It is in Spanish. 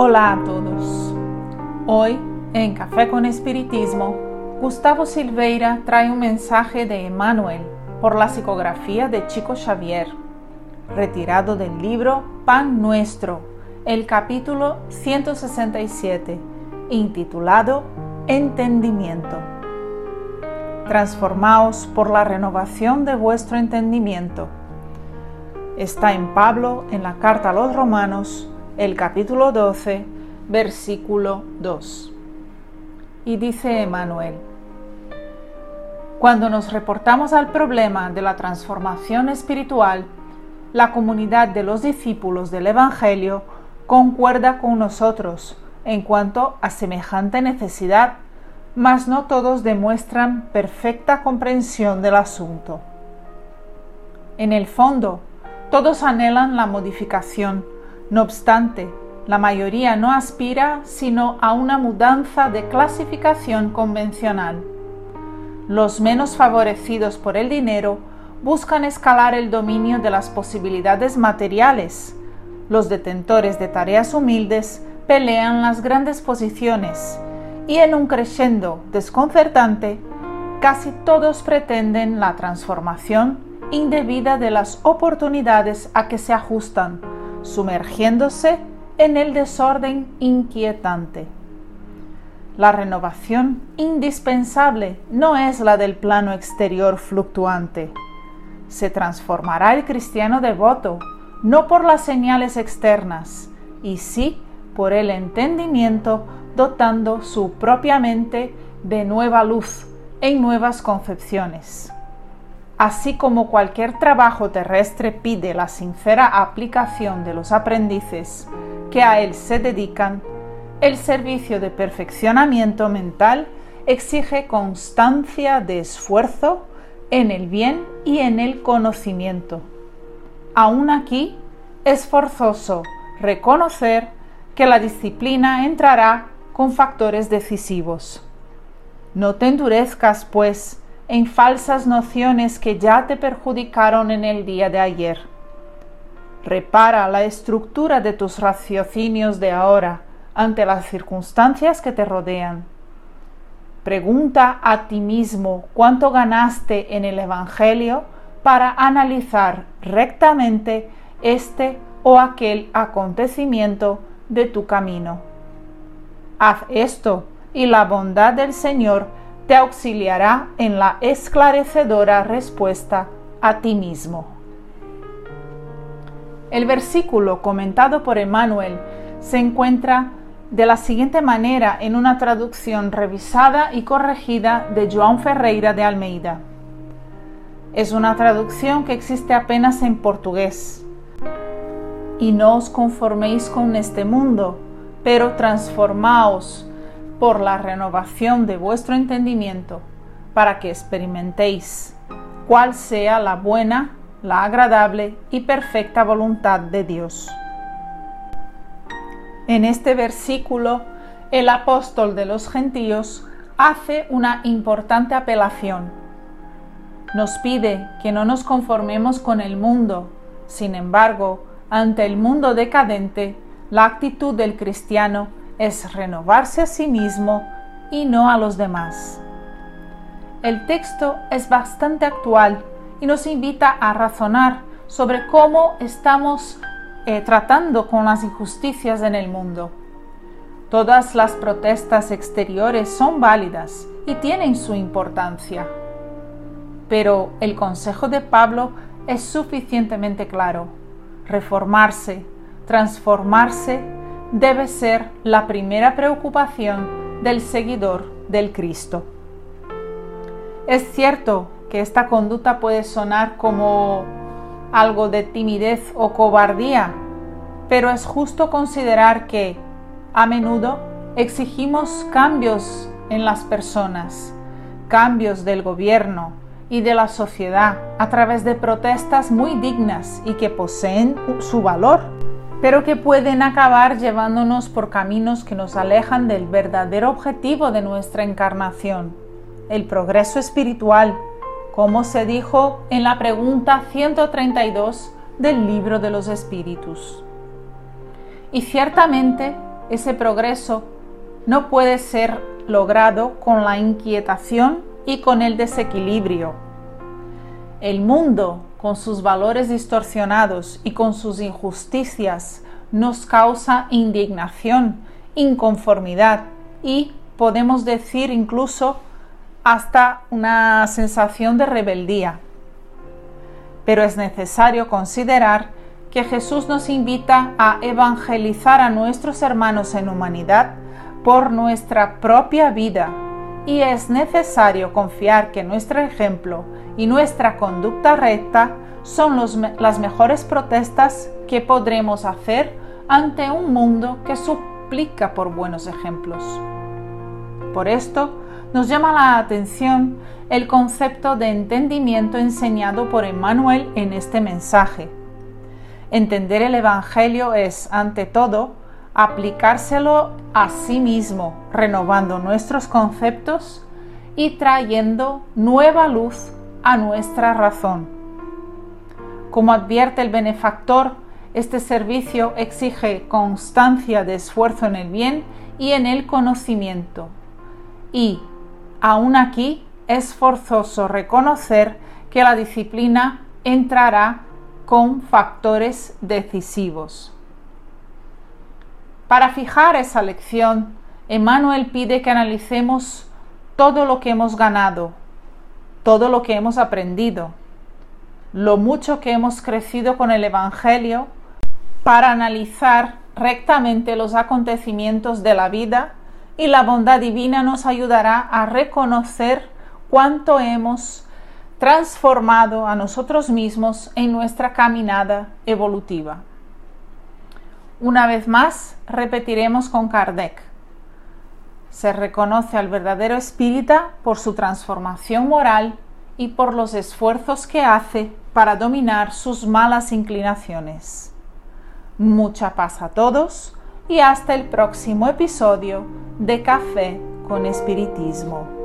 Hola a todos. Hoy, en Café con Espiritismo, Gustavo Silveira trae un mensaje de Emmanuel por la psicografía de Chico Xavier, retirado del libro Pan Nuestro, el capítulo 167, intitulado Entendimiento. Transformaos por la renovación de vuestro entendimiento. Está en Pablo en la carta a los romanos el capítulo 12, versículo 2. Y dice Emanuel, cuando nos reportamos al problema de la transformación espiritual, la comunidad de los discípulos del Evangelio concuerda con nosotros en cuanto a semejante necesidad, mas no todos demuestran perfecta comprensión del asunto. En el fondo, todos anhelan la modificación, no obstante, la mayoría no aspira sino a una mudanza de clasificación convencional. Los menos favorecidos por el dinero buscan escalar el dominio de las posibilidades materiales. Los detentores de tareas humildes pelean las grandes posiciones y en un crescendo desconcertante, casi todos pretenden la transformación indebida de las oportunidades a que se ajustan sumergiéndose en el desorden inquietante. La renovación indispensable no es la del plano exterior fluctuante. Se transformará el cristiano devoto no por las señales externas, y sí por el entendimiento dotando su propia mente de nueva luz en nuevas concepciones. Así como cualquier trabajo terrestre pide la sincera aplicación de los aprendices que a él se dedican, el servicio de perfeccionamiento mental exige constancia de esfuerzo en el bien y en el conocimiento. Aún aquí es forzoso reconocer que la disciplina entrará con factores decisivos. No te endurezcas, pues, en falsas nociones que ya te perjudicaron en el día de ayer. Repara la estructura de tus raciocinios de ahora ante las circunstancias que te rodean. Pregunta a ti mismo cuánto ganaste en el Evangelio para analizar rectamente este o aquel acontecimiento de tu camino. Haz esto y la bondad del Señor te auxiliará en la esclarecedora respuesta a ti mismo. El versículo comentado por Emmanuel se encuentra de la siguiente manera en una traducción revisada y corregida de João Ferreira de Almeida. Es una traducción que existe apenas en portugués. Y no os conforméis con este mundo, pero transformaos por la renovación de vuestro entendimiento, para que experimentéis cuál sea la buena, la agradable y perfecta voluntad de Dios. En este versículo, el apóstol de los gentiles hace una importante apelación. Nos pide que no nos conformemos con el mundo, sin embargo, ante el mundo decadente, la actitud del cristiano es renovarse a sí mismo y no a los demás. El texto es bastante actual y nos invita a razonar sobre cómo estamos eh, tratando con las injusticias en el mundo. Todas las protestas exteriores son válidas y tienen su importancia. Pero el consejo de Pablo es suficientemente claro. Reformarse, transformarse debe ser la primera preocupación del seguidor del Cristo. Es cierto que esta conducta puede sonar como algo de timidez o cobardía, pero es justo considerar que a menudo exigimos cambios en las personas, cambios del gobierno y de la sociedad a través de protestas muy dignas y que poseen su valor pero que pueden acabar llevándonos por caminos que nos alejan del verdadero objetivo de nuestra encarnación, el progreso espiritual, como se dijo en la pregunta 132 del libro de los espíritus. Y ciertamente ese progreso no puede ser logrado con la inquietación y con el desequilibrio. El mundo, con sus valores distorsionados y con sus injusticias, nos causa indignación, inconformidad y, podemos decir incluso, hasta una sensación de rebeldía. Pero es necesario considerar que Jesús nos invita a evangelizar a nuestros hermanos en humanidad por nuestra propia vida y es necesario confiar que nuestro ejemplo y nuestra conducta recta son las mejores protestas que podremos hacer ante un mundo que suplica por buenos ejemplos. Por esto, nos llama la atención el concepto de entendimiento enseñado por Emmanuel en este mensaje. Entender el Evangelio es, ante todo, aplicárselo a sí mismo, renovando nuestros conceptos y trayendo nueva luz a nuestra razón. Como advierte el benefactor, este servicio exige constancia de esfuerzo en el bien y en el conocimiento. Y, aún aquí, es forzoso reconocer que la disciplina entrará con factores decisivos. Para fijar esa lección, Emmanuel pide que analicemos todo lo que hemos ganado, todo lo que hemos aprendido, lo mucho que hemos crecido con el Evangelio, para analizar rectamente los acontecimientos de la vida y la bondad divina nos ayudará a reconocer cuánto hemos transformado a nosotros mismos en nuestra caminada evolutiva. Una vez más, repetiremos con Kardec. Se reconoce al verdadero espírita por su transformación moral y por los esfuerzos que hace para dominar sus malas inclinaciones. Mucha paz a todos y hasta el próximo episodio de Café con Espiritismo.